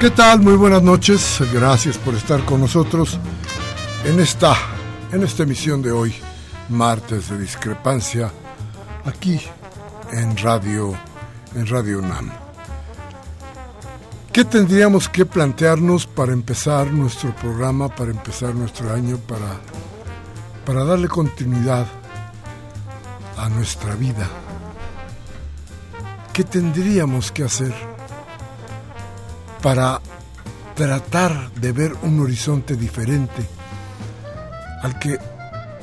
¿Qué tal? Muy buenas noches. Gracias por estar con nosotros en esta, en esta emisión de hoy, martes de discrepancia, aquí en Radio, en Radio UNAM. ¿Qué tendríamos que plantearnos para empezar nuestro programa, para empezar nuestro año, para, para darle continuidad a nuestra vida? ¿Qué tendríamos que hacer? Para tratar de ver un horizonte diferente al que,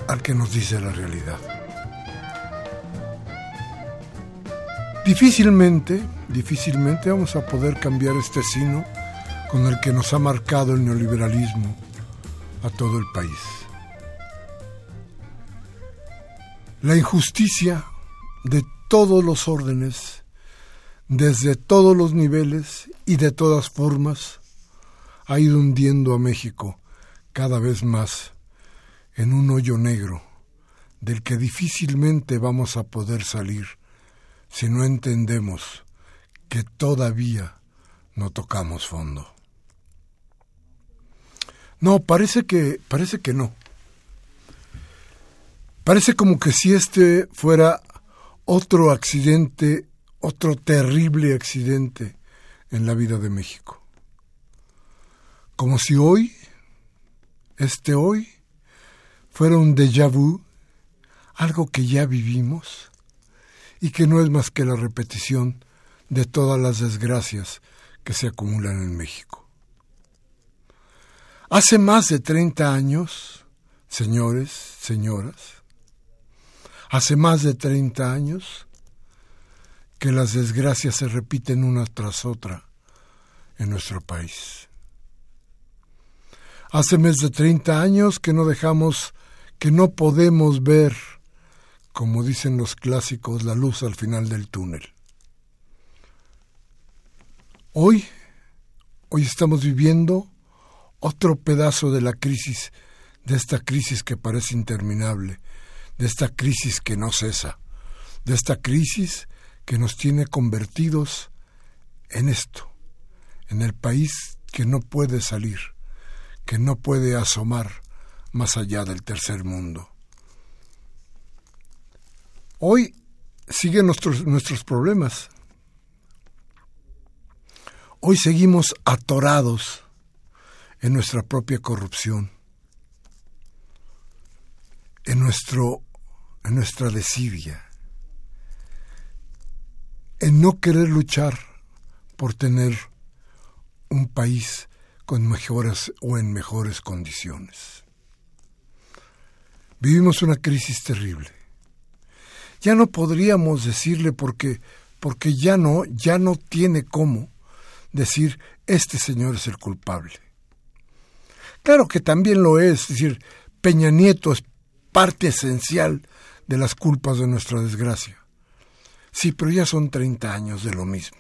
al que nos dice la realidad. Difícilmente, difícilmente vamos a poder cambiar este sino con el que nos ha marcado el neoliberalismo a todo el país. La injusticia de todos los órdenes desde todos los niveles y de todas formas, ha ido hundiendo a México cada vez más en un hoyo negro del que difícilmente vamos a poder salir si no entendemos que todavía no tocamos fondo. No, parece que parece que no. Parece como que si este fuera otro accidente otro terrible accidente en la vida de México. Como si hoy, este hoy, fuera un déjà vu, algo que ya vivimos y que no es más que la repetición de todas las desgracias que se acumulan en México. Hace más de 30 años, señores, señoras, hace más de 30 años, que las desgracias se repiten una tras otra en nuestro país. Hace más de 30 años que no dejamos, que no podemos ver, como dicen los clásicos, la luz al final del túnel. Hoy, hoy estamos viviendo otro pedazo de la crisis, de esta crisis que parece interminable, de esta crisis que no cesa, de esta crisis que nos tiene convertidos en esto, en el país que no puede salir, que no puede asomar más allá del tercer mundo. Hoy siguen nuestros, nuestros problemas. Hoy seguimos atorados en nuestra propia corrupción, en, nuestro, en nuestra desidia en no querer luchar por tener un país con mejores o en mejores condiciones. Vivimos una crisis terrible. Ya no podríamos decirle porque porque ya no ya no tiene cómo decir este señor es el culpable. Claro que también lo es, es decir, Peña Nieto es parte esencial de las culpas de nuestra desgracia. Sí, pero ya son 30 años de lo mismo.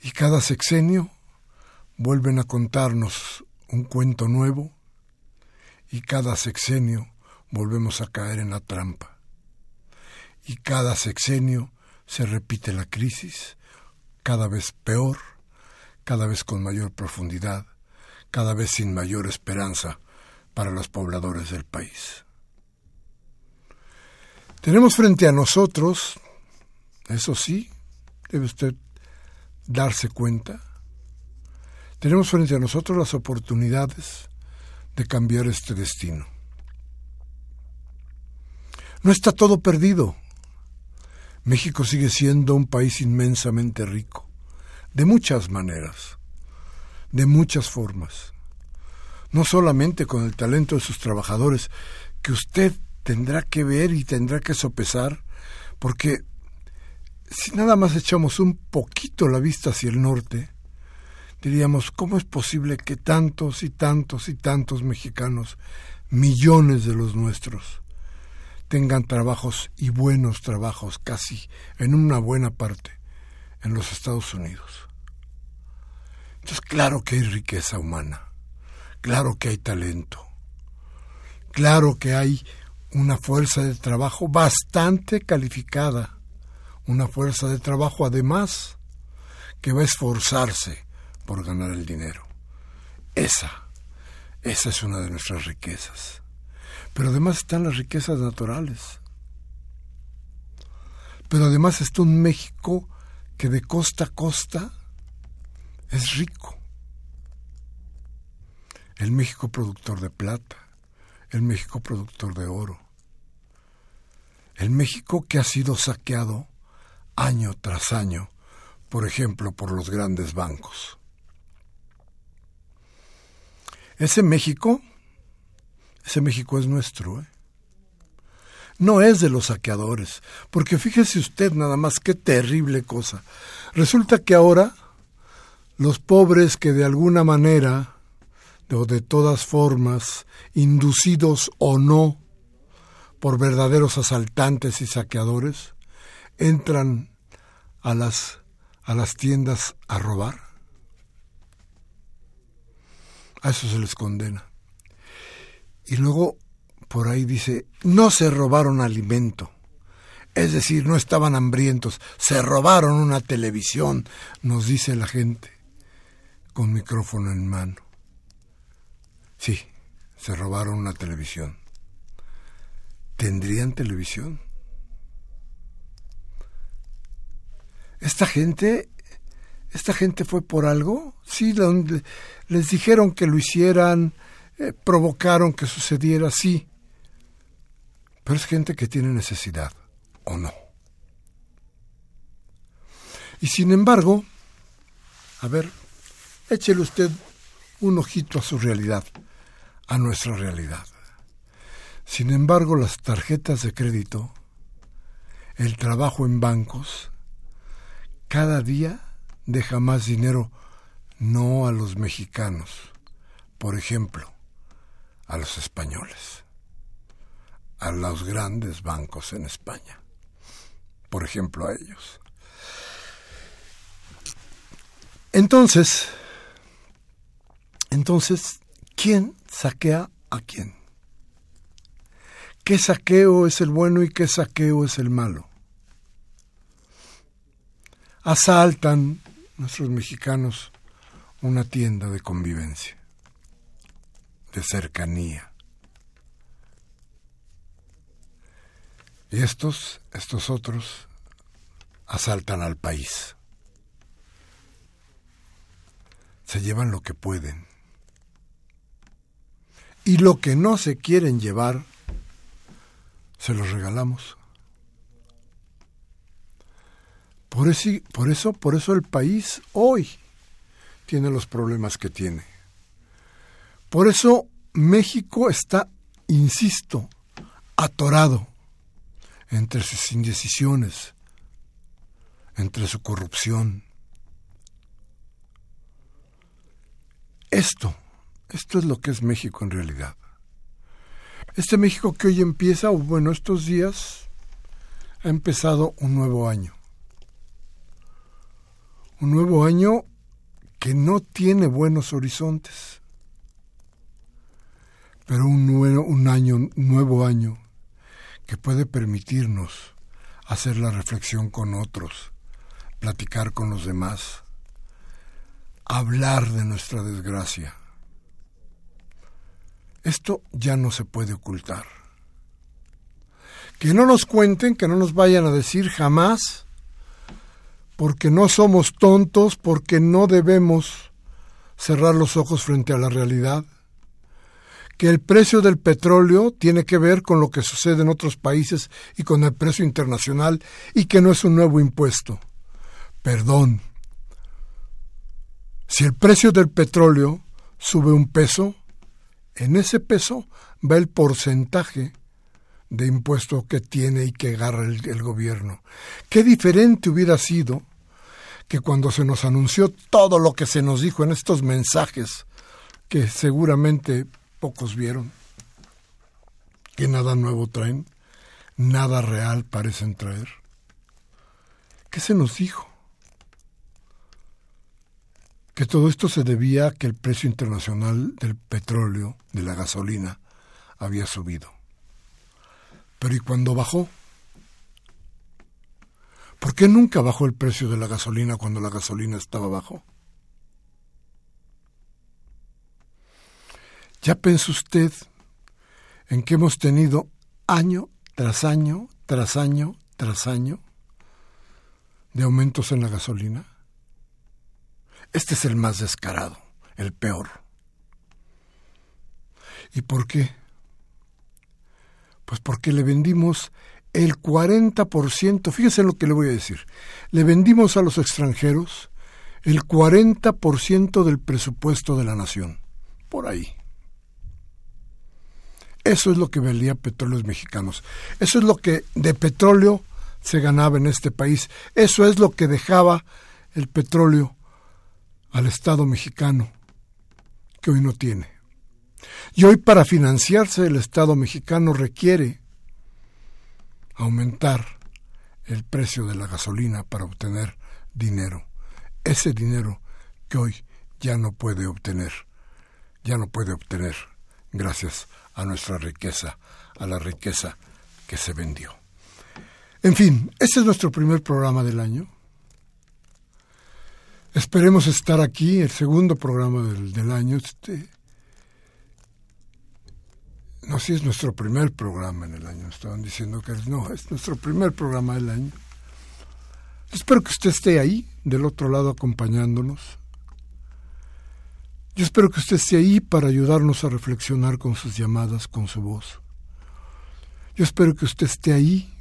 Y cada sexenio vuelven a contarnos un cuento nuevo y cada sexenio volvemos a caer en la trampa. Y cada sexenio se repite la crisis, cada vez peor, cada vez con mayor profundidad, cada vez sin mayor esperanza para los pobladores del país. Tenemos frente a nosotros, eso sí, debe usted darse cuenta, tenemos frente a nosotros las oportunidades de cambiar este destino. No está todo perdido. México sigue siendo un país inmensamente rico, de muchas maneras, de muchas formas. No solamente con el talento de sus trabajadores, que usted tendrá que ver y tendrá que sopesar, porque si nada más echamos un poquito la vista hacia el norte, diríamos, ¿cómo es posible que tantos y tantos y tantos mexicanos, millones de los nuestros, tengan trabajos y buenos trabajos casi en una buena parte en los Estados Unidos? Entonces, claro que hay riqueza humana, claro que hay talento, claro que hay una fuerza de trabajo bastante calificada, una fuerza de trabajo además que va a esforzarse por ganar el dinero. Esa, esa es una de nuestras riquezas. Pero además están las riquezas naturales. Pero además está un México que de costa a costa es rico. El México productor de plata, el México productor de oro, el México que ha sido saqueado año tras año, por ejemplo, por los grandes bancos. Ese México, ese México es nuestro, ¿eh? No es de los saqueadores, porque fíjese usted nada más qué terrible cosa. Resulta que ahora los pobres que de alguna manera o de todas formas, inducidos o no por verdaderos asaltantes y saqueadores, entran a las, a las tiendas a robar. A eso se les condena. Y luego por ahí dice, no se robaron alimento. Es decir, no estaban hambrientos, se robaron una televisión, nos dice la gente, con micrófono en mano. Sí, se robaron una televisión. ¿Tendrían televisión? Esta gente, esta gente fue por algo, sí, les dijeron que lo hicieran, eh, provocaron que sucediera, sí, pero es gente que tiene necesidad, ¿o no? Y sin embargo, a ver, échele usted un ojito a su realidad, a nuestra realidad. Sin embargo, las tarjetas de crédito, el trabajo en bancos, cada día deja más dinero no a los mexicanos, por ejemplo, a los españoles, a los grandes bancos en España, por ejemplo a ellos. Entonces, entonces, ¿quién saquea a quién? ¿Qué saqueo es el bueno y qué saqueo es el malo? Asaltan nuestros mexicanos una tienda de convivencia, de cercanía. Y estos, estos otros, asaltan al país. Se llevan lo que pueden. Y lo que no se quieren llevar, se los regalamos. Por eso, por eso, por eso el país hoy tiene los problemas que tiene. Por eso México está, insisto, atorado entre sus indecisiones, entre su corrupción. Esto, esto es lo que es México en realidad. Este México que hoy empieza, o bueno, estos días, ha empezado un nuevo año. Un nuevo año que no tiene buenos horizontes, pero un nuevo, un año, nuevo año que puede permitirnos hacer la reflexión con otros, platicar con los demás, hablar de nuestra desgracia esto ya no se puede ocultar. Que no nos cuenten, que no nos vayan a decir jamás, porque no somos tontos, porque no debemos cerrar los ojos frente a la realidad, que el precio del petróleo tiene que ver con lo que sucede en otros países y con el precio internacional y que no es un nuevo impuesto. Perdón. Si el precio del petróleo sube un peso, en ese peso va el porcentaje de impuesto que tiene y que agarra el, gobierno. Qué diferente hubiera sido que cuando se nos anunció todo lo que se nos dijo en estos mensajes, que seguramente pocos vieron, que nada nuevo traen, nada real parecen traer. ¿Qué se nos dijo? Que todo esto se debía a que el precio internacional del petróleo, de la gasolina, había subido. Pero ¿y cuando bajó? ¿Por qué nunca bajó el precio de la gasolina cuando la gasolina estaba bajo? ¿Ya pensó usted en que hemos tenido año tras año, tras año, tras año de aumentos en la gasolina? Este es el más descarado, el peor. ¿Y por qué? Pues porque le vendimos el 40%, fíjese lo que le voy a decir, le vendimos a los extranjeros el 40% del presupuesto de la nación, por ahí. Eso es lo que valía petróleos mexicanos. Eso es lo que de petróleo se ganaba en este país. Eso es lo que dejaba el petróleo al Estado mexicano, que hoy no tiene. Y hoy para financiarse el Estado mexicano requiere aumentar el precio de la gasolina para obtener dinero. Ese dinero que hoy ya no puede obtener, ya no puede obtener gracias a nuestra riqueza, a la riqueza que se vendió. En fin, este es nuestro primer programa del año. Esperemos estar aquí, el segundo programa del, año. Este, no, si es nuestro primer programa en el año. Estaban diciendo que no, es nuestro primer programa del año. Espero que usted esté ahí, del otro lado, acompañándonos. Yo espero que usted esté ahí para ayudarnos a reflexionar con sus llamadas, con su voz. Yo espero que usted esté ahí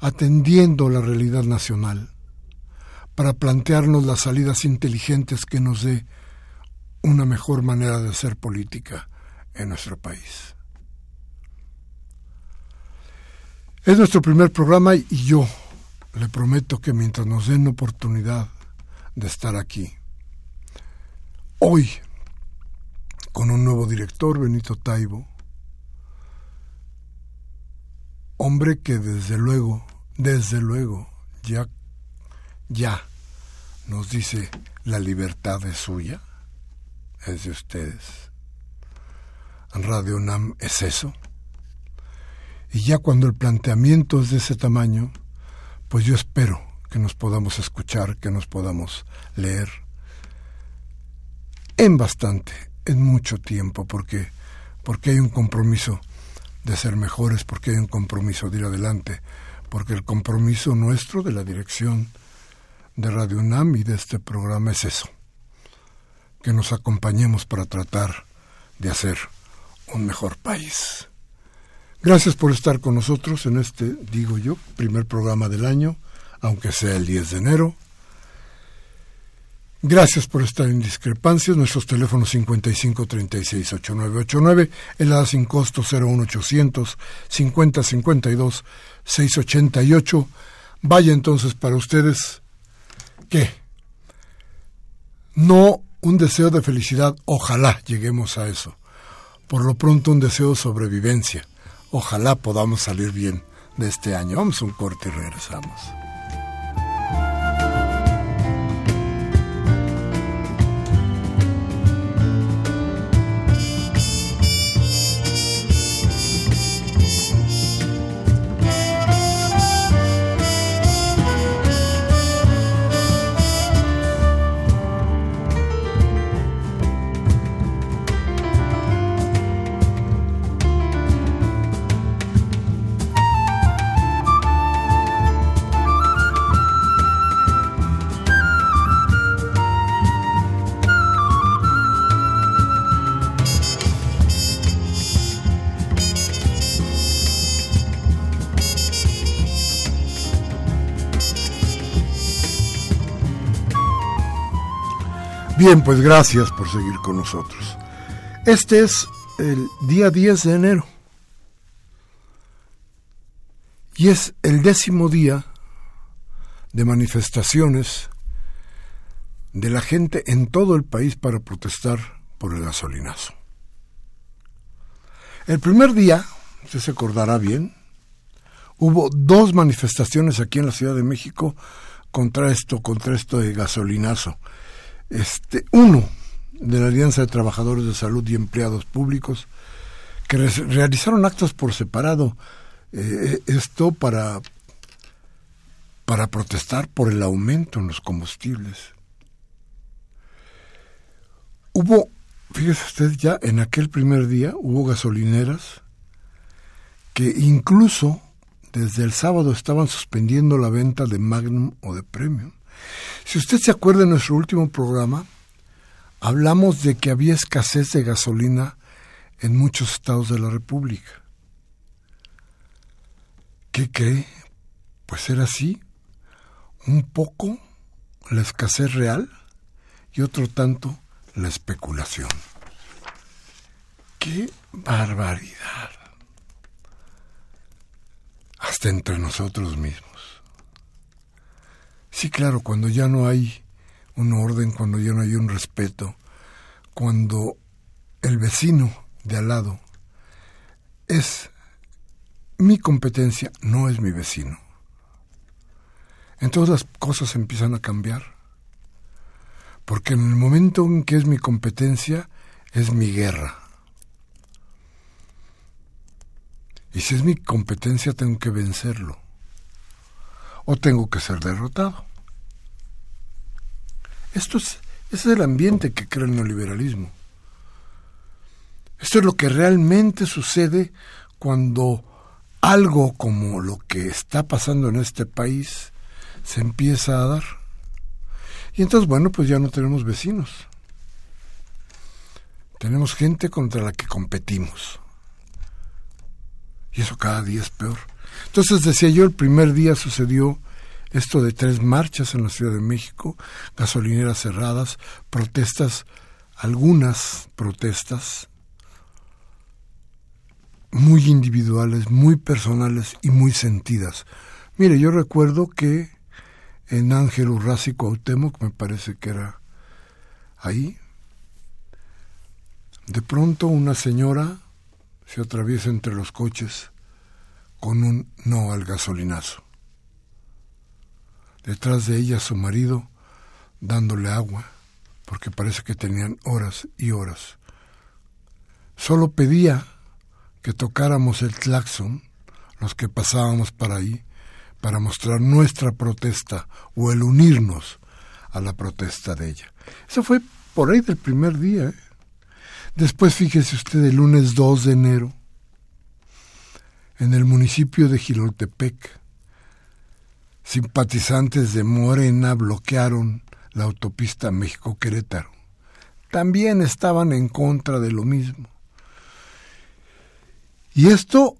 atendiendo la realidad nacional para plantearnos las salidas inteligentes que nos dé una mejor manera de hacer política en nuestro país. Es nuestro primer programa y yo le prometo que mientras nos den oportunidad de estar aquí, Hoy, con un nuevo director, Benito Taibo, hombre que desde luego, desde luego, ya, ya nos dice la libertad es suya, es de ustedes. Radio Nam es eso. Y ya cuando el planteamiento es de ese tamaño, pues yo espero que nos podamos escuchar, que nos podamos leer, en bastante, en mucho tiempo, porque, porque hay un compromiso de ser mejores, porque hay un compromiso de ir adelante, porque el compromiso nuestro de la dirección de Radio UNAM y de este programa es eso, que nos acompañemos para tratar de hacer un mejor país. Gracias por estar con nosotros en este, digo yo, primer programa del año, aunque sea el 10 de enero. Gracias por estar en discrepancias. Nuestros teléfonos 55 36 8989, el ADA sin costo 01800 50 52 688. Vaya entonces para ustedes que no un deseo de felicidad, ojalá lleguemos a eso. Por lo pronto un deseo de sobrevivencia. Ojalá podamos salir bien de este año. Vamos a un corte y regresamos. Bien, pues gracias por seguir con nosotros. Este es el día 10 de enero. Y es el décimo día de manifestaciones de la gente en todo el país para protestar por el gasolinazo. El primer día, usted se acordará bien, hubo dos manifestaciones aquí en la Ciudad de México contra esto, contra esto de gasolinazo. Este, uno de la Alianza de Trabajadores de Salud y Empleados Públicos, que realizaron actos por separado, eh, esto para, para protestar por el aumento en los combustibles. Hubo, fíjese usted, ya en aquel primer día hubo gasolineras que incluso desde el sábado estaban suspendiendo la venta de Magnum o de Premium. Si usted se acuerda de nuestro último programa, hablamos de que había escasez de gasolina en muchos estados de la República. ¿Qué cree? Pues era así, un poco la escasez real y otro tanto la especulación. ¡Qué barbaridad! Hasta entre nosotros mismos. Sí, claro, cuando ya no hay un orden, cuando ya no hay un respeto, cuando el vecino de al lado es mi competencia, no es mi vecino. Entonces las cosas empiezan a cambiar. Porque en el momento en que es mi competencia, es mi guerra. Y si es mi competencia, tengo que vencerlo. O tengo que ser derrotado. Esto es, es el ambiente que crea el neoliberalismo. Esto es lo que realmente sucede cuando algo como lo que está pasando en este país se empieza a dar. Y entonces, bueno, pues ya no tenemos vecinos. Tenemos gente contra la que competimos. Y eso cada día es peor. Entonces, decía yo, el primer día sucedió esto de tres marchas en la Ciudad de México, gasolineras cerradas, protestas, algunas protestas muy individuales, muy personales y muy sentidas. Mire, yo recuerdo que en Ángel Urrazi Cuauhtémoc, me parece que era ahí, de pronto una señora se atraviesa entre los coches con un no al gasolinazo detrás de ella su marido dándole agua, porque parece que tenían horas y horas. Solo pedía que tocáramos el claxon, los que pasábamos para ahí, para mostrar nuestra protesta o el unirnos a la protesta de ella. Eso fue por ahí del primer día. ¿eh? Después fíjese usted el lunes 2 de enero, en el municipio de Giloltepec, simpatizantes de Morena bloquearon la autopista México-Querétaro. También estaban en contra de lo mismo. Y esto,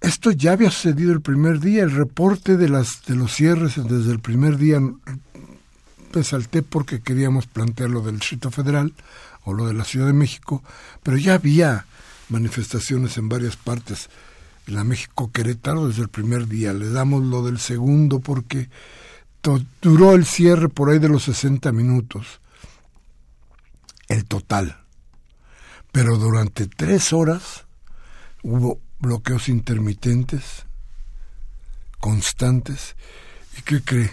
esto ya había sucedido el primer día, el reporte de, las, de los cierres desde el primer día resalté porque queríamos plantear lo del Distrito Federal o lo de la Ciudad de México, pero ya había manifestaciones en varias partes la México Querétaro desde el primer día. Le damos lo del segundo porque duró el cierre por ahí de los 60 minutos. El total. Pero durante tres horas hubo bloqueos intermitentes, constantes. ¿Y qué cree?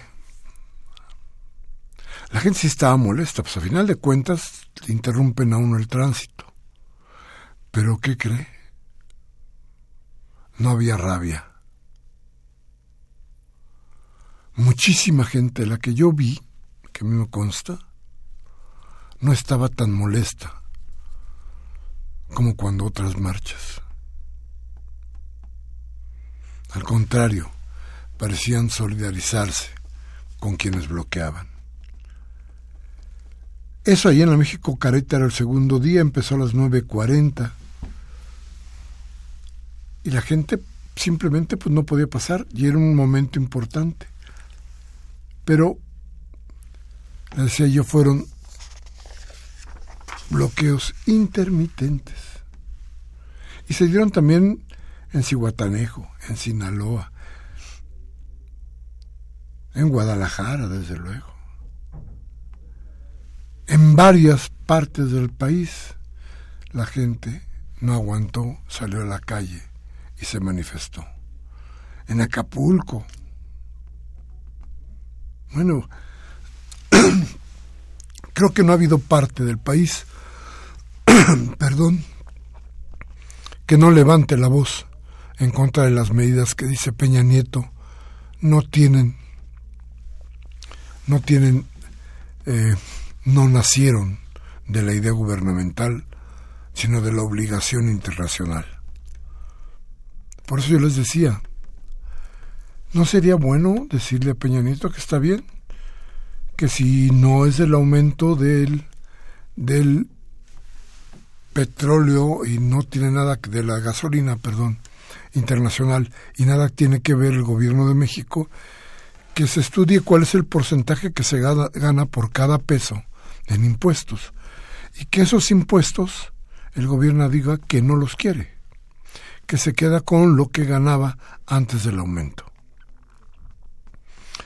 La gente sí estaba molesta, pues a final de cuentas interrumpen a uno el tránsito. Pero ¿qué cree? No había rabia. Muchísima gente, la que yo vi, que a mí me consta, no estaba tan molesta como cuando otras marchas. Al contrario, parecían solidarizarse con quienes bloqueaban. Eso ahí en la México Careta era el segundo día, empezó a las 9.40 y la gente simplemente pues no podía pasar y era un momento importante. Pero, decía yo, fueron bloqueos intermitentes. Y se dieron también en Cihuatanejo, en Sinaloa, En Guadalajara, desde luego. En varias partes del país la gente no aguantó, salió a la calle y se manifestó. En Acapulco. Bueno, creo que no ha habido parte del país, perdón, que no levante la voz en contra de las medidas que dice Peña Nieto no tienen no tienen eh, no nacieron de la idea gubernamental sino de la obligación internacional por eso yo les decía no sería bueno decirle a Peña Nieto que está bien que si no es el aumento del del petróleo y no tiene nada de la gasolina, perdón, internacional y nada tiene que ver el gobierno de México, que se estudie cuál es el porcentaje que se gana, por cada peso en impuestos. Y que esos impuestos el gobierno diga que no los quiere, que se queda con lo que ganaba antes del aumento.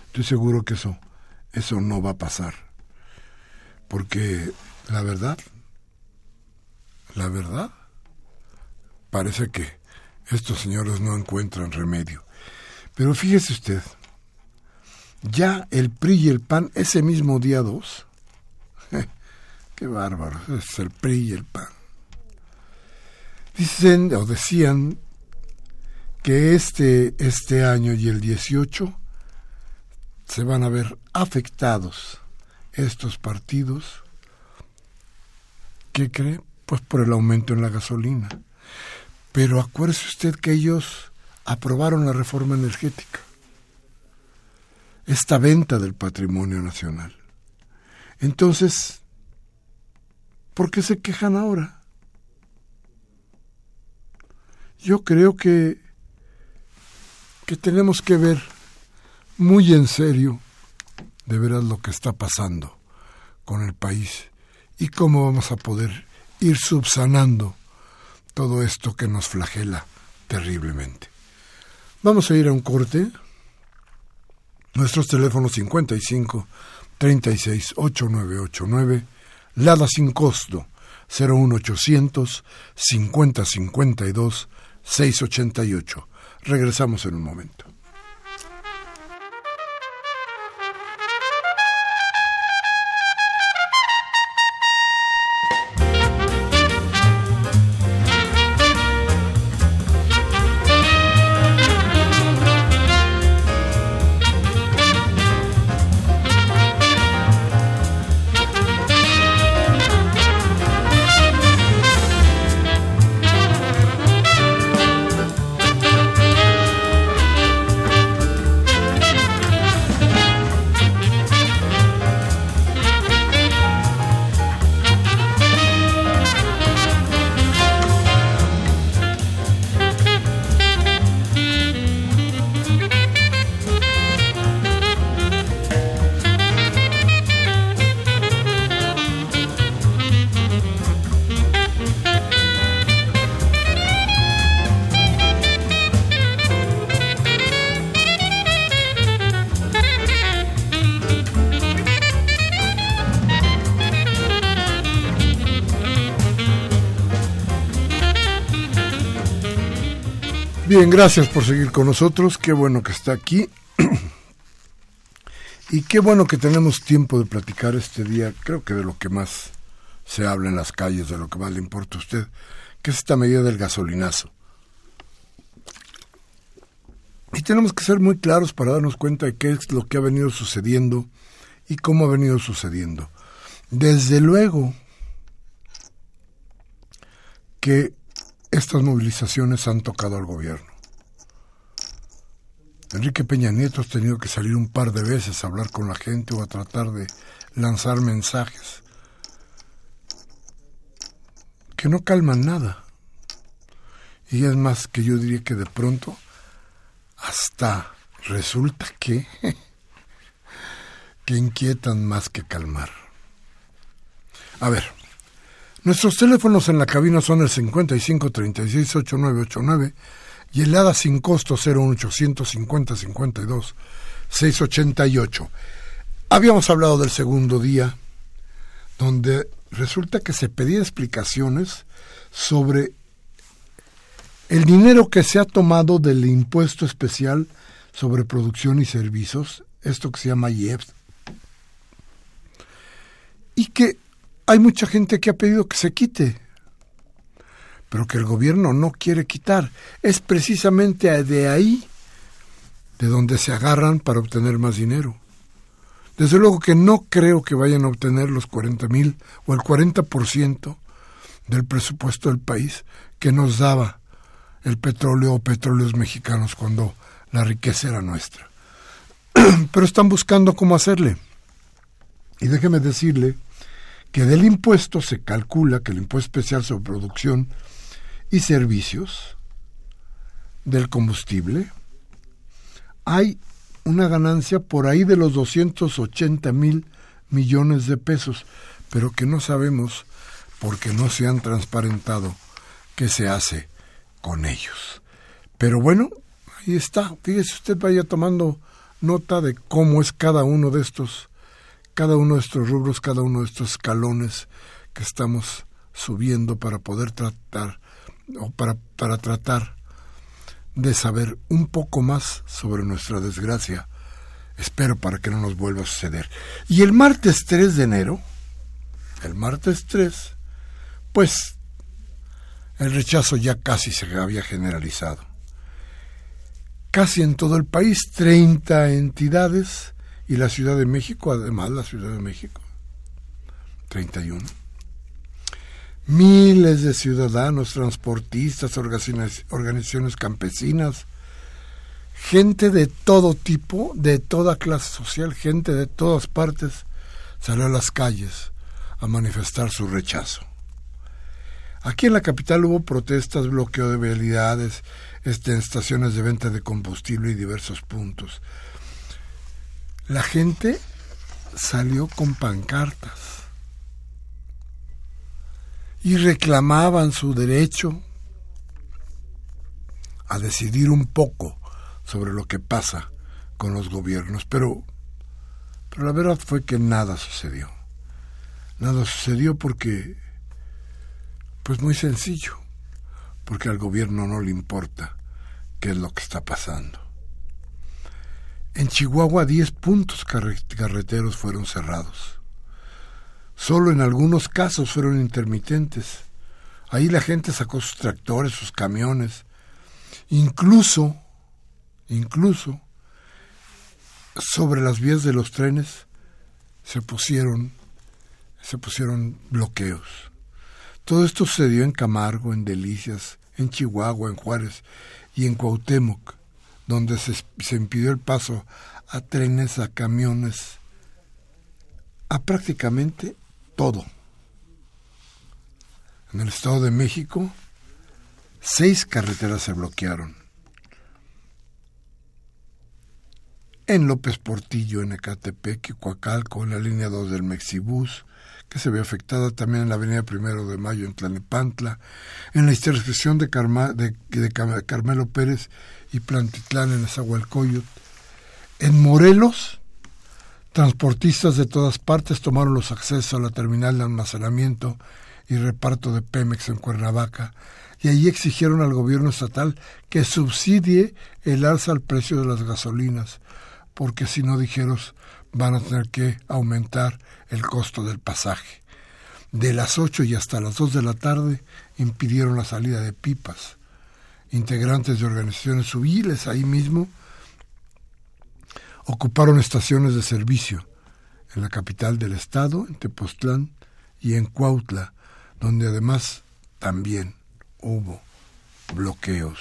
Estoy seguro que eso, eso no va a pasar, porque la verdad la verdad, parece que estos señores no encuentran remedio. Pero fíjese usted, ya el PRI y el PAN ese mismo día 2, qué bárbaro, es el PRI y el PAN. Dicen o decían que este, este año y el 18 se van a ver afectados estos partidos. ¿Qué cree? Pues por el aumento en la gasolina. Pero acuérdese usted que ellos aprobaron la reforma energética, esta venta del patrimonio nacional. Entonces, ¿por qué se quejan ahora? Yo creo que, que tenemos que ver muy en serio de veras lo que está pasando con el país y cómo vamos a poder ir subsanando todo esto que nos flagela terriblemente. Vamos a ir a un corte. Nuestros teléfonos 55 36 8989, Lada sin costo 01800 50 52 688. Regresamos en un momento. Bien, gracias por seguir con nosotros. Qué bueno que está aquí. y qué bueno que tenemos tiempo de platicar este día. Creo que de lo que más se habla en las calles, de lo que más le importa a usted, que es esta medida del gasolinazo. Y tenemos que ser muy claros para darnos cuenta de qué es lo que ha venido sucediendo y cómo ha venido sucediendo. Desde luego que estas movilizaciones han tocado al gobierno. Enrique Peña Nieto ha tenido que salir un par de veces a hablar con la gente o a tratar de lanzar mensajes que no calman nada. Y es más que yo diría que de pronto hasta resulta que que inquietan más que calmar. A ver, Nuestros teléfonos en la cabina son el 55 36 8989 y el ADA sin costo 01850 52 688. Habíamos hablado del segundo día, donde resulta que se pedían explicaciones sobre el dinero que se ha tomado del impuesto especial sobre producción y servicios, esto que se llama IEPS, y que hay mucha gente que ha pedido que se quite, pero que el gobierno no quiere quitar. Es precisamente de ahí de donde se agarran para obtener más dinero. Desde luego que no creo que vayan a obtener los 40 mil o el 40% del presupuesto del país que nos daba el petróleo o petróleos mexicanos cuando la riqueza era nuestra. Pero están buscando cómo hacerle. Y déjeme decirle que del impuesto se calcula que el impuesto especial sobre producción y servicios del combustible hay una ganancia por ahí de los 280 mil millones de pesos, pero que no sabemos porque no se han transparentado qué se hace con ellos. Pero bueno, ahí está. Fíjese usted, vaya tomando nota de cómo es cada uno de estos, cada uno de estos rubros, cada uno de estos escalones que estamos subiendo para poder tratar o para, para tratar de saber un poco más sobre nuestra desgracia. Espero para que no nos vuelva a suceder. Y el martes 3 de enero, el martes 3, pues el rechazo ya casi se había generalizado. Casi en todo el país, 30 entidades y la Ciudad de México, además la Ciudad de México, 31 miles de ciudadanos, transportistas, organizaciones campesinas, gente de todo tipo, de toda clase social, gente de todas partes, salió a las calles a manifestar su rechazo. Aquí en la capital hubo protestas, bloqueo de vialidades, este, estaciones de venta de combustible y diversos puntos. La gente salió con pancartas y reclamaban su derecho a decidir un poco sobre lo que pasa con los gobiernos, pero, pero la verdad fue que nada sucedió. Nada sucedió porque, pues muy sencillo, porque al gobierno no le importa qué es lo que está pasando. En Chihuahua 10 puntos carreteros fueron cerrados. Solo en algunos casos fueron intermitentes. Ahí la gente sacó sus tractores, sus camiones. Incluso, incluso, sobre las vías de los trenes se pusieron, se pusieron bloqueos. Todo esto sucedió en Camargo, en Delicias, en Chihuahua, en Juárez y en Cuauhtémoc, donde se, se impidió el paso a trenes, a camiones, a prácticamente todo. En el Estado de México, seis carreteras se bloquearon. En López Portillo, en Ecatepec y Coacalco, en la línea 2 del Mexibús, que se ve afectada también en la avenida Primero de Mayo en Tlanepantla, en la intersección de, de, Carmelo Pérez y Plantitlán en Esahualcoyot, en Morelos, Transportistas de todas partes tomaron los accesos a la terminal de almacenamiento y reparto de Pemex en Cuernavaca y allí exigieron al gobierno estatal que subsidie el alza al precio de las gasolinas, porque si no dijeros van a tener que aumentar el costo del pasaje. De las ocho y hasta las dos de la tarde impidieron la salida de pipas. Integrantes de organizaciones civiles ahí mismo ocuparon estaciones de servicio en la capital del estado, en Tepoztlán y en Cuautla, donde además también hubo bloqueos.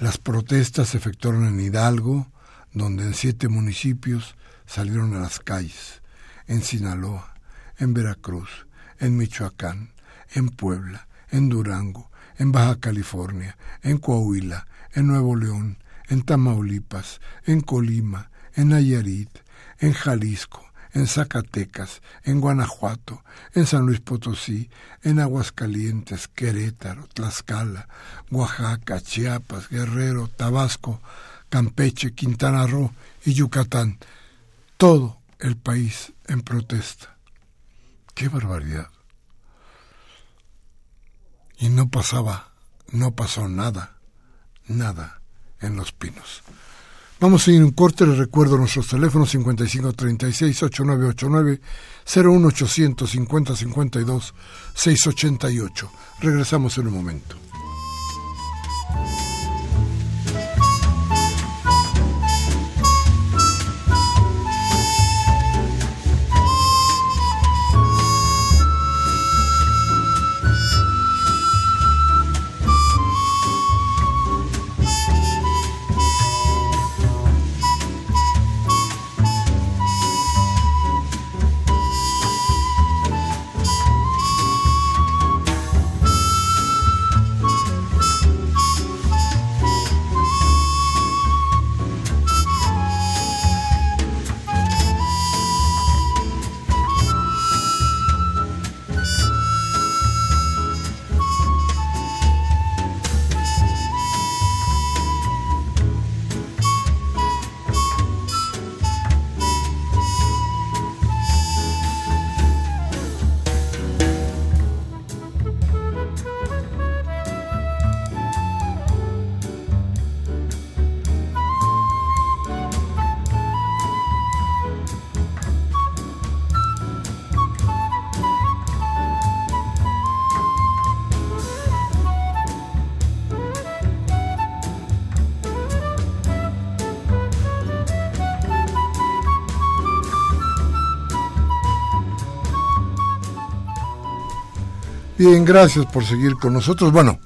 Las protestas se efectuaron en Hidalgo, donde en siete municipios salieron a las calles, en Sinaloa, en Veracruz, en Michoacán, en Puebla, en Durango, en Baja California, en Coahuila, en Nuevo León, en Tamaulipas, en Colima, en Nayarit, en Jalisco, en Zacatecas, en Guanajuato, en San Luis Potosí, en Aguascalientes, Querétaro, Tlaxcala, Oaxaca, Chiapas, Guerrero, Tabasco, Campeche, Quintana Roo y Yucatán. Todo el país en protesta. ¡Qué barbaridad! Y no pasaba, no pasó nada, nada en Los Pinos. Vamos a ir un corte, les recuerdo nuestros teléfonos 5536-8989, 01800 5052 688. Regresamos en un momento. Bien, gracias por seguir con nosotros. Bueno,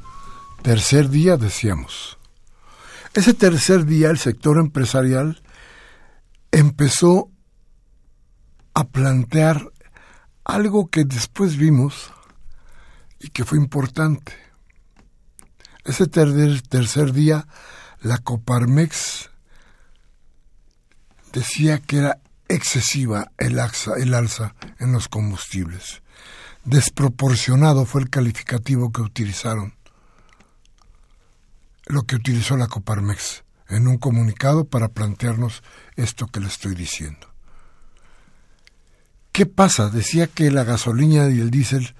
tercer día decíamos. Ese tercer día el sector empresarial empezó a plantear algo que después vimos y que fue importante. Ese tercer día la Coparmex decía que era excesiva el alza, en los combustibles desproporcionado fue el calificativo que utilizaron, lo que utilizó la Coparmex en un comunicado para plantearnos esto que le estoy diciendo. ¿Qué pasa? Decía que la gasolina y el diésel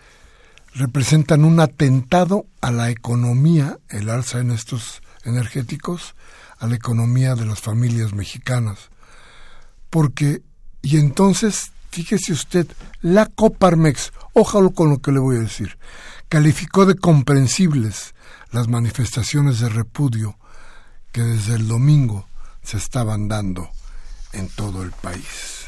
representan un atentado a la economía, el alza en estos energéticos, a la economía de las familias mexicanas. Porque, y entonces, fíjese usted, la Coparmex Ojalá con lo que le voy a decir. Calificó de comprensibles las manifestaciones de repudio que desde el domingo se estaban dando en todo el país.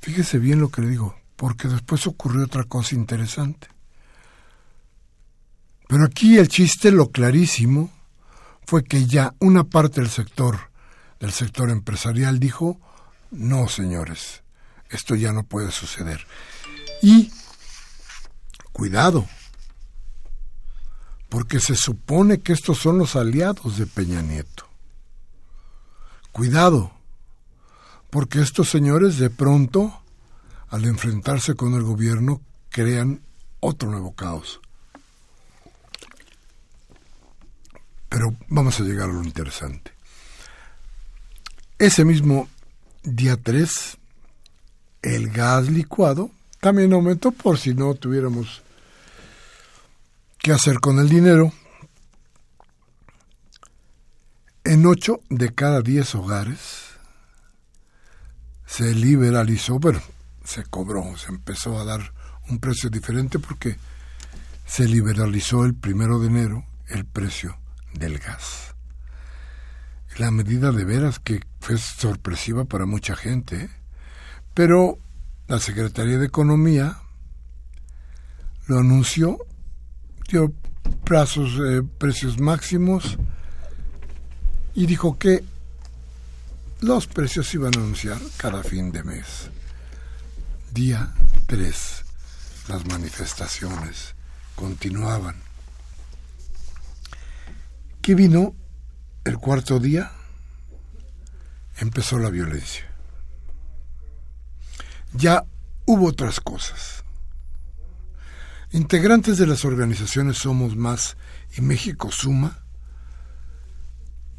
Fíjese bien lo que le digo, porque después ocurrió otra cosa interesante. Pero aquí el chiste, lo clarísimo, fue que ya una parte del sector, del sector empresarial, dijo, no, señores, esto ya no puede suceder. Y cuidado, porque se supone que estos son los aliados de Peña Nieto. Cuidado, porque estos señores de pronto, al enfrentarse con el gobierno, crean otro nuevo caos. Pero vamos a llegar a lo interesante. Ese mismo día 3, el gas licuado también aumentó por si no tuviéramos qué hacer con el dinero. En ocho de cada diez hogares se liberalizó, bueno, se cobró, se empezó a dar un precio diferente porque se liberalizó el primero de enero el precio del gas. La medida de veras que fue sorpresiva para mucha gente, ¿eh? pero la Secretaría de Economía lo anunció, dio plazos, eh, precios máximos y dijo que los precios se iban a anunciar cada fin de mes. Día 3, las manifestaciones continuaban. ¿Qué vino? El cuarto día empezó la violencia ya hubo otras cosas. Integrantes de las organizaciones Somos Más y México Suma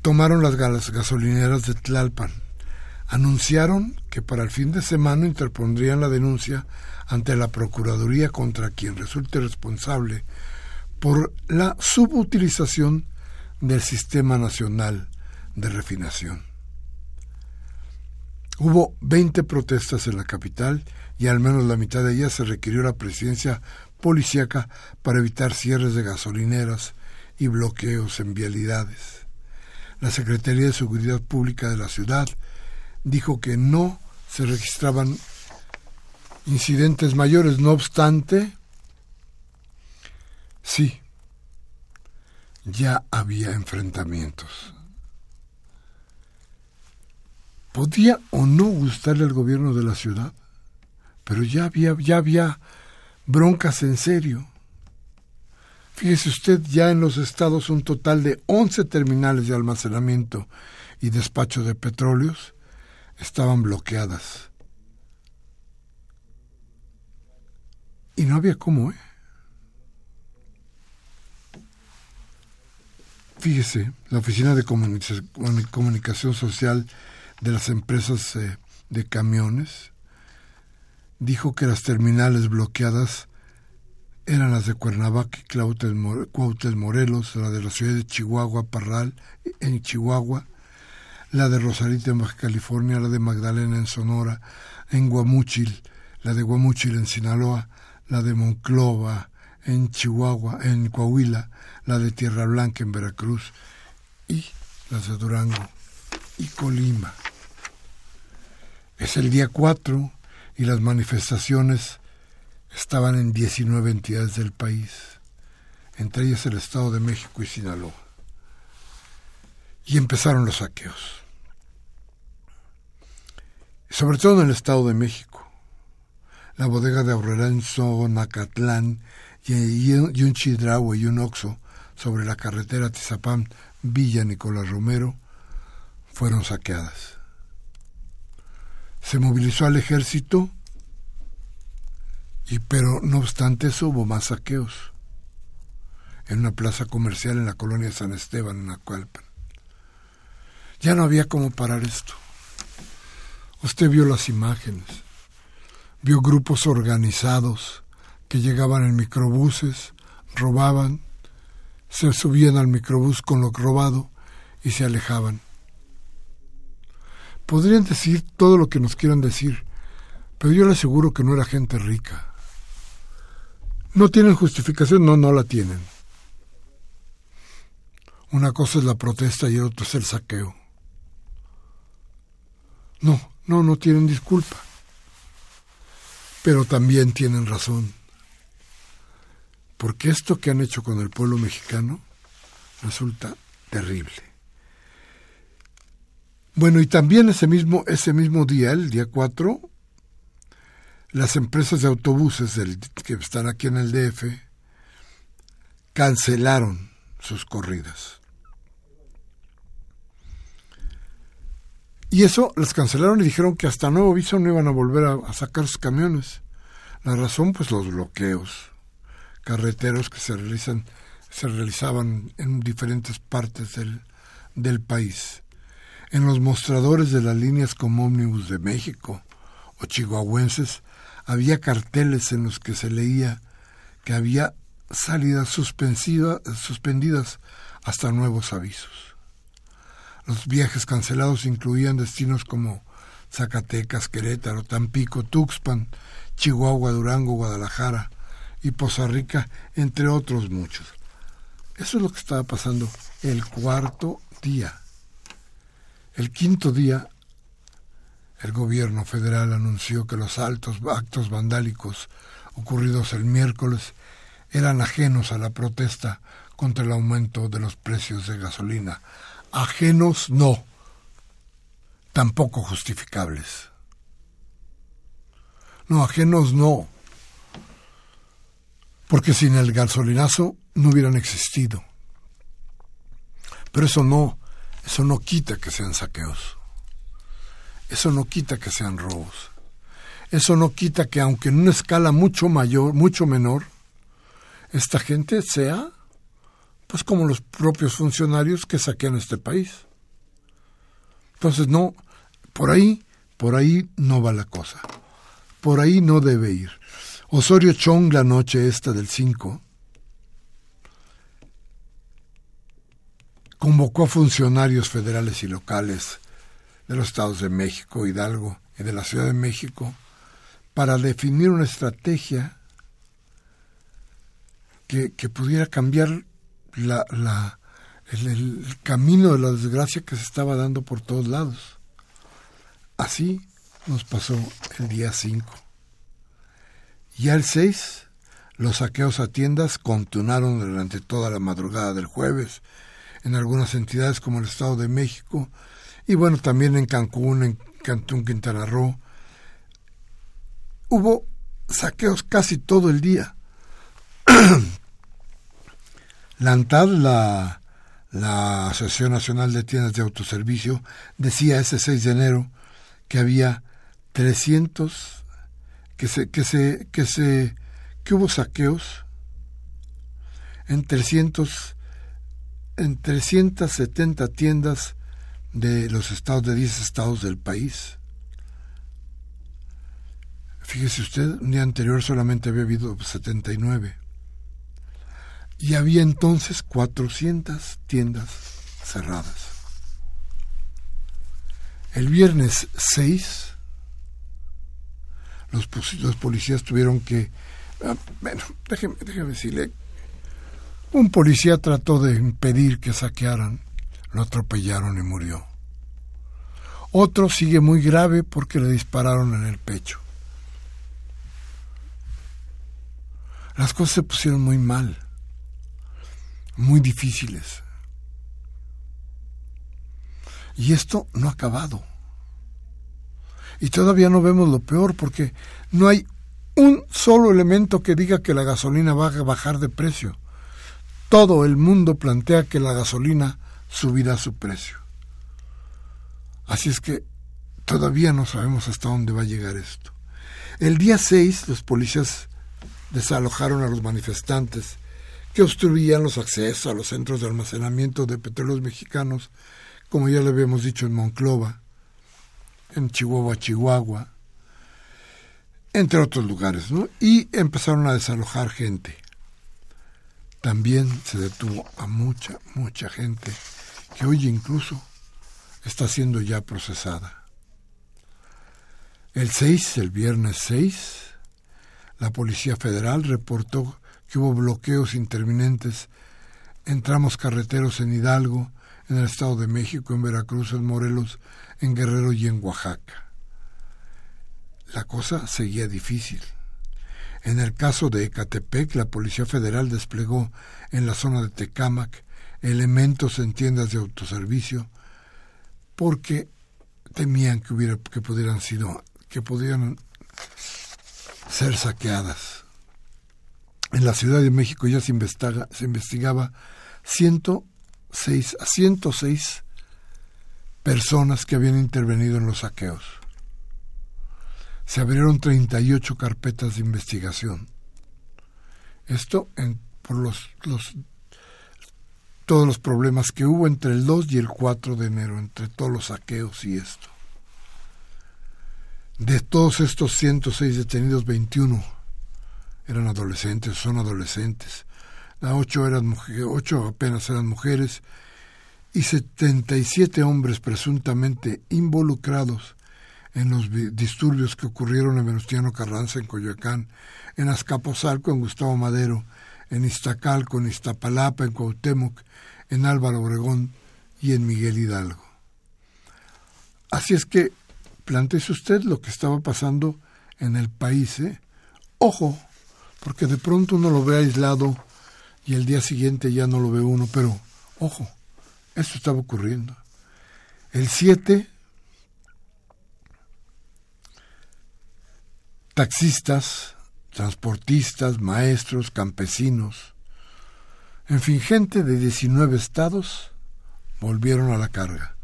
tomaron las gasolineras de Tlalpan. Anunciaron que para el fin de semana interpondrían la denuncia ante la Procuraduría contra quien resulte responsable por la subutilización del Sistema Nacional de Refinación. Hubo 20 protestas en la capital y al menos la mitad de ellas se requirió la presidencia policíaca para evitar cierres de gasolineras y bloqueos en vialidades. La Secretaría de Seguridad Pública de la ciudad dijo que no se registraban incidentes mayores, no obstante, sí, ya había enfrentamientos. Podía o no gustarle al gobierno de la ciudad, pero ya había, ya había broncas en serio. Fíjese usted, ya en los estados un total de 11 terminales de almacenamiento y despacho de petróleos estaban bloqueadas. Y no había cómo, ¿eh? Fíjese, la Oficina de Comunicación Social de las empresas eh, de camiones dijo que las terminales bloqueadas eran las de Cuernavaca y Cuautla Morelos, la de la ciudad de Chihuahua, Parral, en Chihuahua, la de Rosarito en Baja California, la de Magdalena en Sonora, en Guamúchil, la de Guamúchil en Sinaloa, la de Monclova en Chihuahua, en Coahuila, la de Tierra Blanca en Veracruz y las de Durango y Colima. Es el día 4 y las manifestaciones estaban en 19 entidades del país, entre ellas el Estado de México y Sinaloa. Y empezaron los saqueos. Sobre todo en el Estado de México la bodega de Aurrerenzo, Nacatlán y, un Chidraue y un Oxo sobre la carretera Tizapán Villa Nicolás Romero fueron saqueadas. Se movilizó al ejército y pero no obstante eso hubo más saqueos en una plaza comercial en la colonia San Esteban en Acualpan. Ya no había cómo parar esto. Usted vio las imágenes vio grupos organizados que llegaban en microbuses, robaban, se subían al microbús con lo robado y se alejaban. Podrían decir todo lo que nos quieran decir, pero yo le aseguro que no era gente rica. ¿No tienen justificación? No, no la tienen. Una cosa es la protesta y otra es el saqueo. No, no, no tienen disculpa pero también tienen razón. Porque esto que han hecho con el pueblo mexicano resulta terrible. Bueno, y también ese mismo, ese mismo día, el día 4, las empresas de autobuses que están aquí en el DF cancelaron sus corridas. Y eso las cancelaron y dijeron que hasta nuevo aviso no iban a volver a, sacar sus camiones. La razón, pues los bloqueos carreteros que se realizan, se realizaban en diferentes partes del, del país. En los mostradores de las líneas como Ómnibus de México o chihuahuenses había carteles en los que se leía que había salidas suspendidas hasta nuevos avisos. Los viajes cancelados incluían destinos como Zacatecas, Querétaro, Tampico, Tuxpan, Chihuahua, Durango, Guadalajara y Poza Rica, entre otros muchos. Eso es lo que estaba pasando el cuarto día. El quinto día, el gobierno federal anunció que los altos actos vandálicos ocurridos el miércoles eran ajenos a la protesta contra el aumento de los precios de gasolina ajenos no, tampoco justificables. No, ajenos no, porque sin el gasolinazo no hubieran existido. Pero eso no, eso no quita que sean saqueos. Eso no quita que sean robos. Eso no quita que aunque en una escala mucho mayor, mucho menor, esta gente sea pues como los propios funcionarios que saquean este país. Entonces, no, por ahí, por ahí no va la cosa. Por ahí no debe ir. Osorio Chong, la noche esta del 5, convocó a funcionarios federales y locales de los estados de México, Hidalgo y de la Ciudad de México para definir una estrategia que, pudiera cambiar la, la, el, camino de la desgracia que se estaba dando por todos lados. Así nos pasó el día 5. Y al 6, los saqueos a tiendas continuaron durante toda la madrugada del jueves en algunas entidades como el Estado de México y bueno, también en Cancún, en Cantún, Quintana Roo. Hubo saqueos casi todo el día. la ANTAD, la, la Asociación Nacional de Tiendas de Autoservicio, decía ese 6 de enero que había 300, que se, que se, que se, que hubo saqueos en 300, en 370 tiendas de los estados, de 10 estados del país. Fíjese usted, un día anterior solamente había habido 79. Y había entonces 400 tiendas cerradas. El viernes 6, los, los policías tuvieron que... Ah, bueno, déjeme, déjeme decirle, un policía trató de impedir que saquearan lo atropellaron y murió. Otro sigue muy grave porque le dispararon en el pecho. Las cosas se pusieron muy mal, muy difíciles. Y esto no ha acabado. Y todavía no vemos lo peor porque no hay un solo elemento que diga que la gasolina va a bajar de precio. Todo el mundo plantea que la gasolina subirá su precio. Así es que todavía no sabemos hasta dónde va a llegar esto. El día 6 los policías desalojaron a los manifestantes que obstruían los accesos a los centros de almacenamiento de petróleos mexicanos, como ya le habíamos dicho en Monclova, en Chihuahua, Chihuahua, entre otros lugares, ¿no? Y empezaron a desalojar gente. También se detuvo a mucha, mucha gente que hoy incluso está siendo ya procesada. El 6, el viernes 6, la Policía Federal reportó que hubo bloqueos interminentes en tramos carreteros en Hidalgo, en el Estado de México, en Veracruz, en Morelos, en Guerrero y en Oaxaca. La cosa seguía difícil. En el caso de Ecatepec, la Policía Federal desplegó en la zona de Tecámac elementos en tiendas de autoservicio porque temían que hubiera que pudieran sido que pudieran ser saqueadas. En la Ciudad de México ya se, investiga, se investigaba 106 a 106 personas que habían intervenido en los saqueos. Se abrieron 38 carpetas de investigación. Esto por los, todos los problemas que hubo entre el 2 y el 4 de enero, entre todos los saqueos y esto. De todos estos 106 detenidos, 21 eran adolescentes, son adolescentes. La 8, eran mujeres, 8 apenas eran mujeres y 77 hombres presuntamente involucrados en los disturbios que ocurrieron en Venustiano Carranza, en Coyoacán, en Azcapotzalco, en Gustavo Madero, en Iztacalco, en Iztapalapa, en Cuauhtémoc, en Álvaro Obregón y en Miguel Hidalgo. Así es que planteese usted lo que estaba pasando en el país. ¿eh? Ojo, porque de pronto uno lo ve aislado y el día siguiente ya no lo ve uno, pero ojo, esto estaba ocurriendo. El 7, taxistas, transportistas, maestros, campesinos, en fin, gente de 19 estados volvieron a la carga.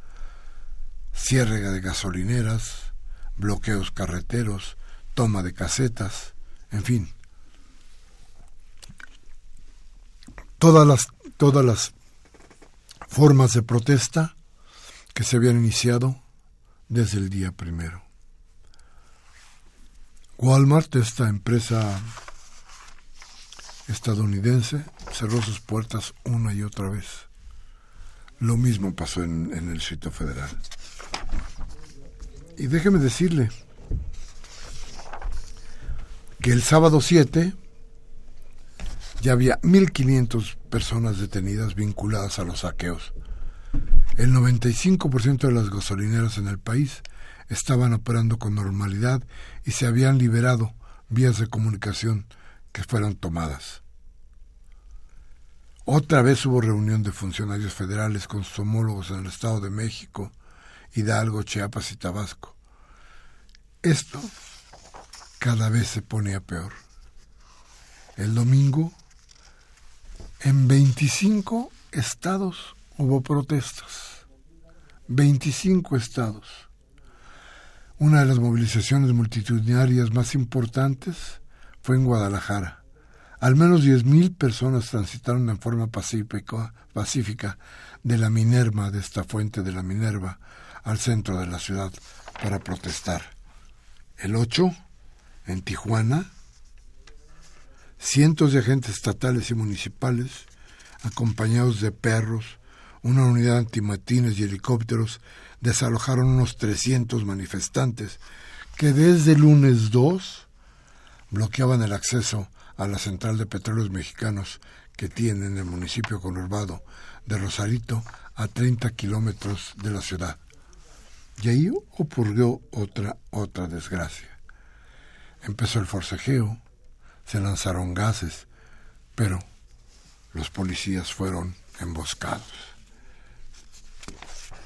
Cierre de gasolineras, bloqueos carreteros, toma de casetas, en fin. Todas las, todas las formas de protesta que se habían iniciado desde el día primero. Walmart, esta empresa estadounidense, cerró sus puertas una y otra vez. Lo mismo pasó en, el sitio federal. Y déjeme decirle que el sábado 7 ya había 1.500 personas detenidas vinculadas a los saqueos. El 95% de las gasolineras en el país estaban operando con normalidad y se habían liberado vías de comunicación que fueron tomadas. Otra vez hubo reunión de funcionarios federales con sus homólogos en el Estado de México, Hidalgo, Chiapas y Tabasco. Esto cada vez se ponía peor. El domingo, en 25 estados hubo protestas. 25 estados. Una de las movilizaciones multitudinarias más importantes fue en Guadalajara al menos 10.000 personas transitaron en forma pacífica, de la Minerva, de esta fuente de la Minerva, al centro de la ciudad para protestar. El 8, en Tijuana, cientos de agentes estatales y municipales, acompañados de perros, una unidad antimatines y helicópteros, desalojaron unos 300 manifestantes que desde el lunes 2 bloqueaban el acceso a la central de petróleos mexicanos que tiene en el municipio conurbado de Rosarito a 30 kilómetros de la ciudad. Y ahí ocurrió otra, otra desgracia. Empezó el forcejeo, se lanzaron gases, pero los policías fueron emboscados.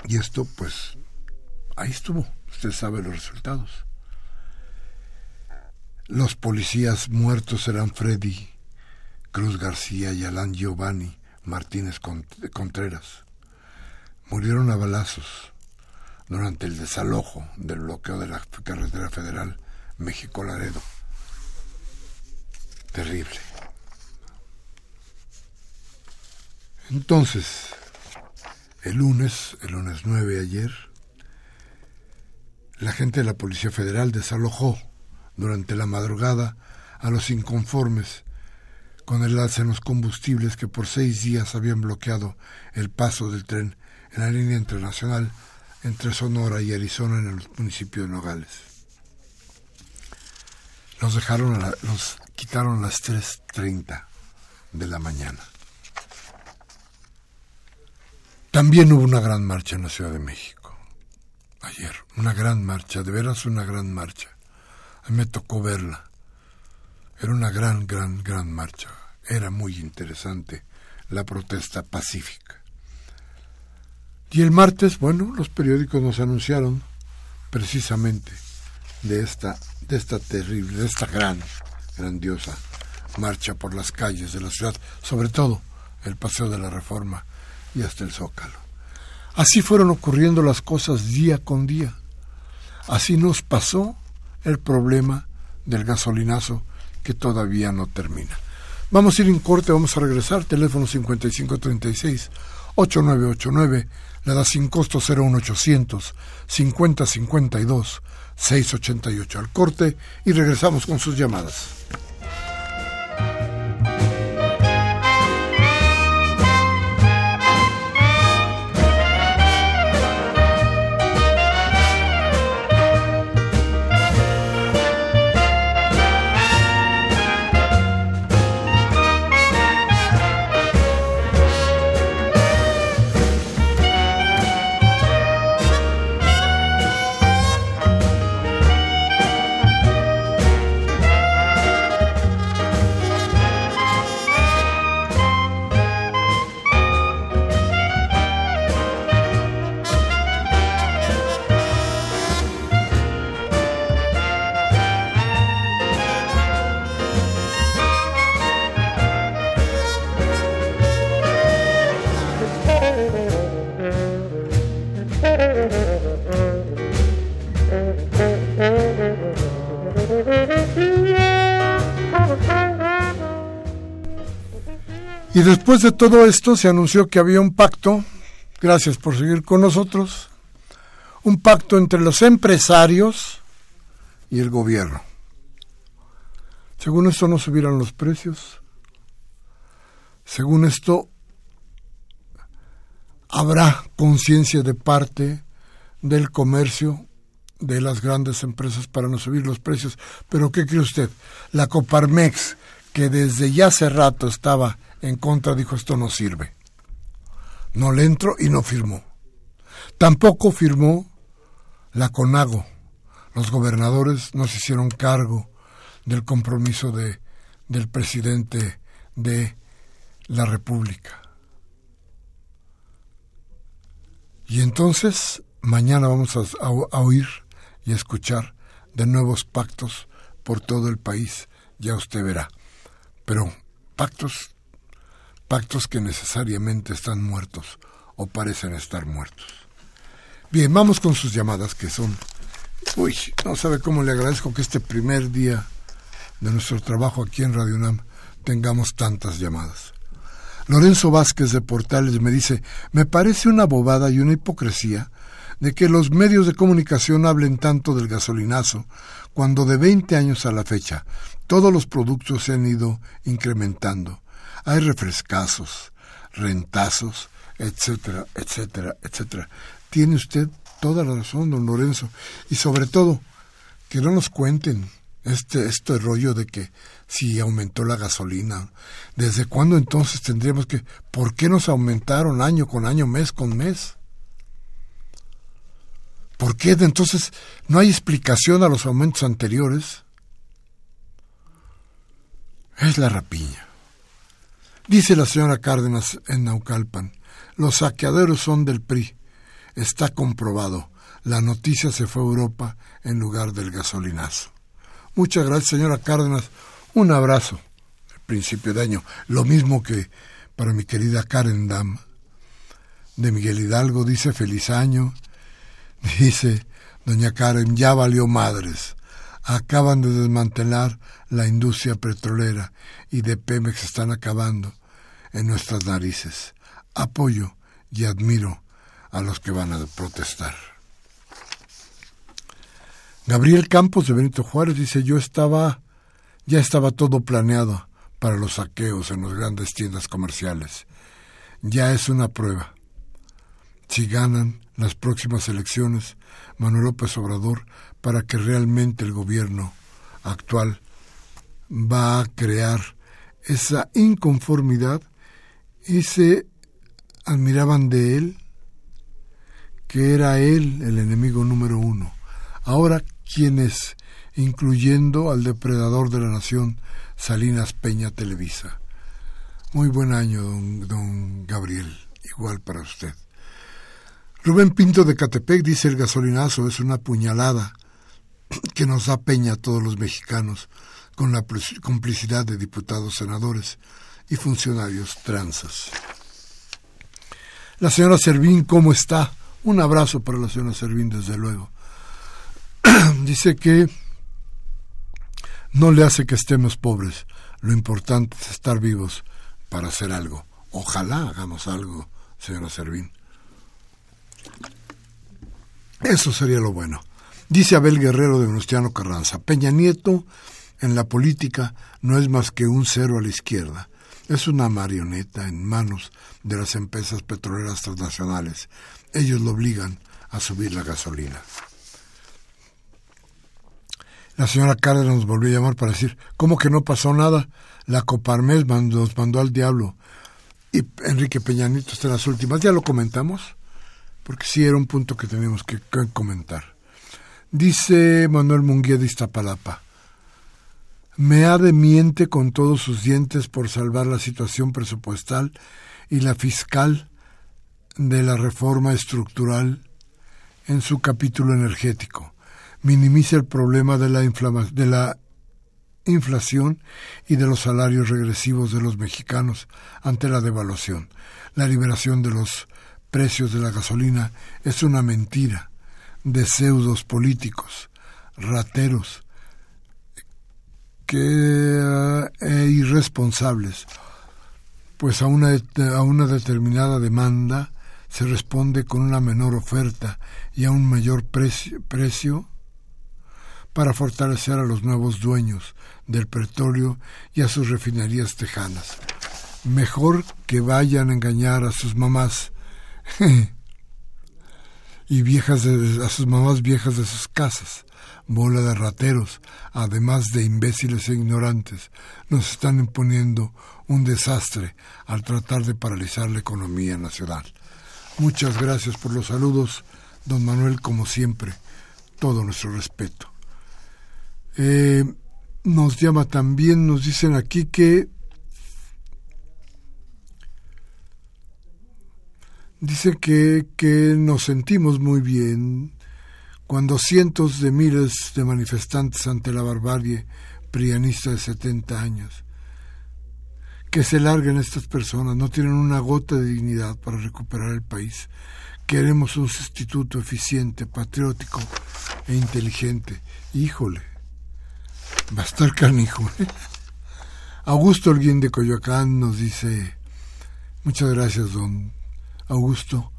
Y esto, pues, ahí estuvo. Usted sabe los resultados. Los policías muertos eran Freddy Cruz García y Alan Giovanni Martínez Contreras. Murieron a balazos durante el desalojo del bloqueo de la carretera federal México-Laredo. Terrible. Entonces, el lunes, el lunes 9 ayer, la gente de la Policía Federal desalojó durante la madrugada a los inconformes con el alza en los combustibles que por seis días habían bloqueado el paso del tren en la línea internacional entre Sonora y Arizona en el municipio de Nogales. Los dejaron, los quitaron a las 3.30 de la mañana. También hubo una gran marcha en la Ciudad de México. Ayer, una gran marcha, de veras una gran marcha me tocó verla. Era una gran, gran, gran marcha. Era muy interesante la protesta pacífica. Y el martes, bueno, los periódicos nos anunciaron precisamente de esta, de esta terrible, de esta gran, grandiosa marcha por las calles de la ciudad, sobre todo el Paseo de la Reforma y hasta el Zócalo. Así fueron ocurriendo las cosas día con día. Así nos pasó el problema del gasolinazo que todavía no termina. Vamos a ir en corte, vamos a regresar. Teléfono 5536-8989, le da sin costo 01800 5052 688 al corte y regresamos con sus llamadas. Después de todo esto se anunció que había un pacto, gracias por seguir con nosotros, un pacto entre los empresarios y el gobierno. Según esto no subirán los precios. Según esto habrá conciencia de parte del comercio de las grandes empresas para no subir los precios. Pero ¿qué cree usted? La Coparmex, que desde ya hace rato estaba en contra, dijo esto no sirve. No le entró y no firmó. Tampoco firmó la CONAGO. Los gobernadores no se hicieron cargo del compromiso de, del presidente de la República. Y entonces mañana vamos a, a, oír y a escuchar de nuevos pactos por todo el país, ya usted verá. Pero pactos, pactos que necesariamente están muertos o parecen estar muertos. Bien, vamos con sus llamadas que son... Uy, no sabe cómo le agradezco que este primer día de nuestro trabajo aquí en Radio UNAM tengamos tantas llamadas. Lorenzo Vázquez de Portales me dice, me parece una bobada y una hipocresía de que los medios de comunicación hablen tanto del gasolinazo, cuando de 20 años a la fecha todos los productos se han ido incrementando. Hay refrescazos, rentazos, etcétera, etcétera, etcétera. Tiene usted toda la razón, don Lorenzo. Y sobre todo, que no nos cuenten este, este rollo de que si aumentó la gasolina, ¿desde cuándo entonces tendríamos que, por qué nos aumentaron año con año, mes con mes? ¿Por qué entonces no hay explicación a los aumentos anteriores? Es la rapiña. Dice la señora Cárdenas en Naucalpan, los saqueadores son del PRI. Está comprobado. La noticia se fue a Europa en lugar del gasolinazo. Muchas gracias, señora Cárdenas. Un abrazo. El principio de año. Lo mismo que para mi querida Karen Dam. De Miguel Hidalgo dice feliz año. Dice doña Karen, ya valió madres. Acaban de desmantelar la industria petrolera y de Pemex están acabando en nuestras narices. Apoyo y admiro a los que van a protestar. Gabriel Campos de Benito Juárez dice, yo estaba, ya estaba todo planeado para los saqueos en las grandes tiendas comerciales. Ya es una prueba. Si ganan, las próximas elecciones Manuel López Obrador para que realmente el gobierno actual va a crear esa inconformidad y se admiraban de él que era él el enemigo número uno. Ahora, ¿quién es? Incluyendo al depredador de la nación, Salinas Peña Televisa. Muy buen año, don, don Gabriel. Igual para usted. Rubén Pinto de Catepec dice el gasolinazo es una puñalada que nos da peña a todos los mexicanos con la complicidad de diputados, senadores y funcionarios transas. La señora Servín, ¿cómo está? Un abrazo para la señora Servín, desde luego. Dice que no le hace que estemos pobres. Lo importante es estar vivos para hacer algo. Ojalá hagamos algo, señora Servín. Eso sería lo bueno. Dice Abel Guerrero de Venustiano Carranza, Peña Nieto en la política no es más que un cero a la izquierda. Es una marioneta en manos de las empresas petroleras transnacionales. Ellos lo obligan a subir la gasolina. La señora Cárdenas nos volvió a llamar para decir, ¿cómo que no pasó nada? La Coparmes nos mandó al diablo. Y Enrique Peña Nieto está en las últimas. Ya lo comentamos porque sí era un punto que teníamos que, comentar. Dice Manuel Munguía de Iztapalapa, me ha de miente con todos sus dientes por salvar la situación presupuestal y la fiscal de la reforma estructural en su capítulo energético. Minimiza el problema de la, de la inflación y de los salarios regresivos de los mexicanos ante la devaluación, la liberación de los precios de la gasolina es una mentira de pseudos políticos, rateros que, e irresponsables, pues a una, a una determinada demanda se responde con una menor oferta y a un mayor precio, precio para fortalecer a los nuevos dueños del petróleo y a sus refinerías tejanas. Mejor que vayan a engañar a sus mamás y viejas de, a sus mamás viejas de sus casas, bola de rateros, además de imbéciles e ignorantes, nos están imponiendo un desastre al tratar de paralizar la economía nacional. Muchas gracias por los saludos, don Manuel, como siempre, todo nuestro respeto. Eh, nos llama también, nos dicen aquí que dice que, que nos sentimos muy bien cuando cientos de miles de manifestantes ante la barbarie prianista de 70 años que se larguen estas personas, no tienen una gota de dignidad para recuperar el país. Queremos un sustituto eficiente, patriótico e inteligente. Híjole, va a estar canijo. ¿eh? Augusto Alguien de Coyoacán nos dice, muchas gracias, don Augusto,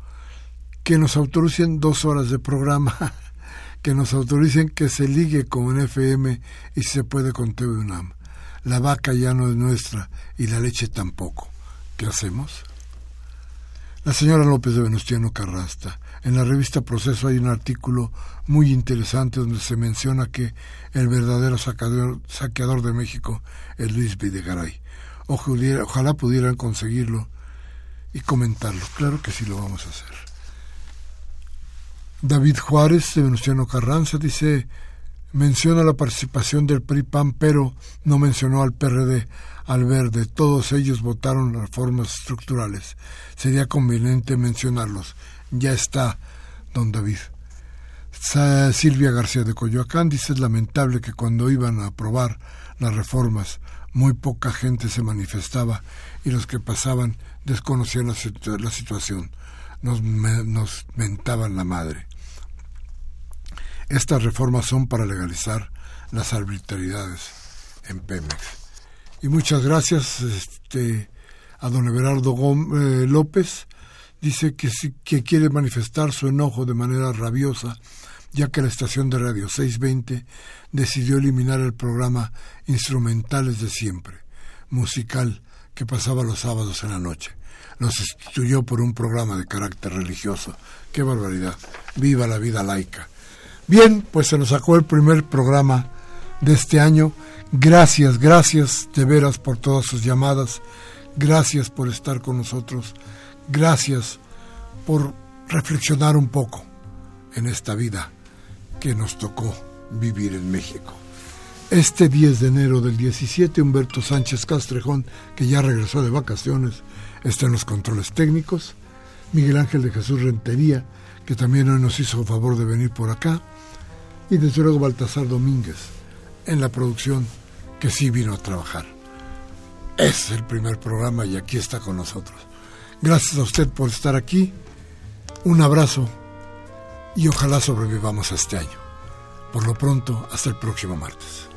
que nos autoricen dos horas de programa, que nos autoricen que se ligue con FM y se puede con TV UNAM. La vaca ya no es nuestra y la leche tampoco. ¿Qué hacemos? La señora López de Venustiano Carrasta. En la revista Proceso hay un artículo muy interesante donde se menciona que el verdadero saqueador, de México es Luis Videgaray. Ojalá pudieran conseguirlo y comentarlo. Claro que sí lo vamos a hacer. David Juárez de Venustiano Carranza dice menciona la participación del PRI-PAN, pero no mencionó al PRD, al Verde. Todos ellos votaron reformas estructurales. Sería conveniente mencionarlos. Ya está, don David. Silvia García de Coyoacán dice es lamentable que cuando iban a aprobar las reformas muy poca gente se manifestaba y los que pasaban desconocían la, situación. Nos, nos mentaban la madre. Estas reformas son para legalizar las arbitrariedades en Pemex. Y muchas gracias este, a don Everardo eh, López. Dice que, que quiere manifestar su enojo de manera rabiosa, ya que la estación de radio 620 decidió eliminar el programa Instrumentales de Siempre, musical que pasaba los sábados en la noche. Lo sustituyó por un programa de carácter religioso. ¡Qué barbaridad! ¡Viva la vida laica! Bien, pues se nos sacó el primer programa de este año. Gracias, gracias de veras por todas sus llamadas. Gracias por estar con nosotros. Gracias por reflexionar un poco en esta vida que nos tocó vivir en México. Este 10 de enero del 17, Humberto Sánchez Castrejón, que ya regresó de vacaciones, está en los controles técnicos. Miguel Ángel de Jesús Rentería, que también hoy nos hizo favor de venir por acá y desde luego Baltasar Domínguez en la producción que sí vino a trabajar. Es el primer programa y aquí está con nosotros. Gracias a usted por estar aquí. Un abrazo y ojalá sobrevivamos a este año. Por lo pronto, hasta el próximo martes.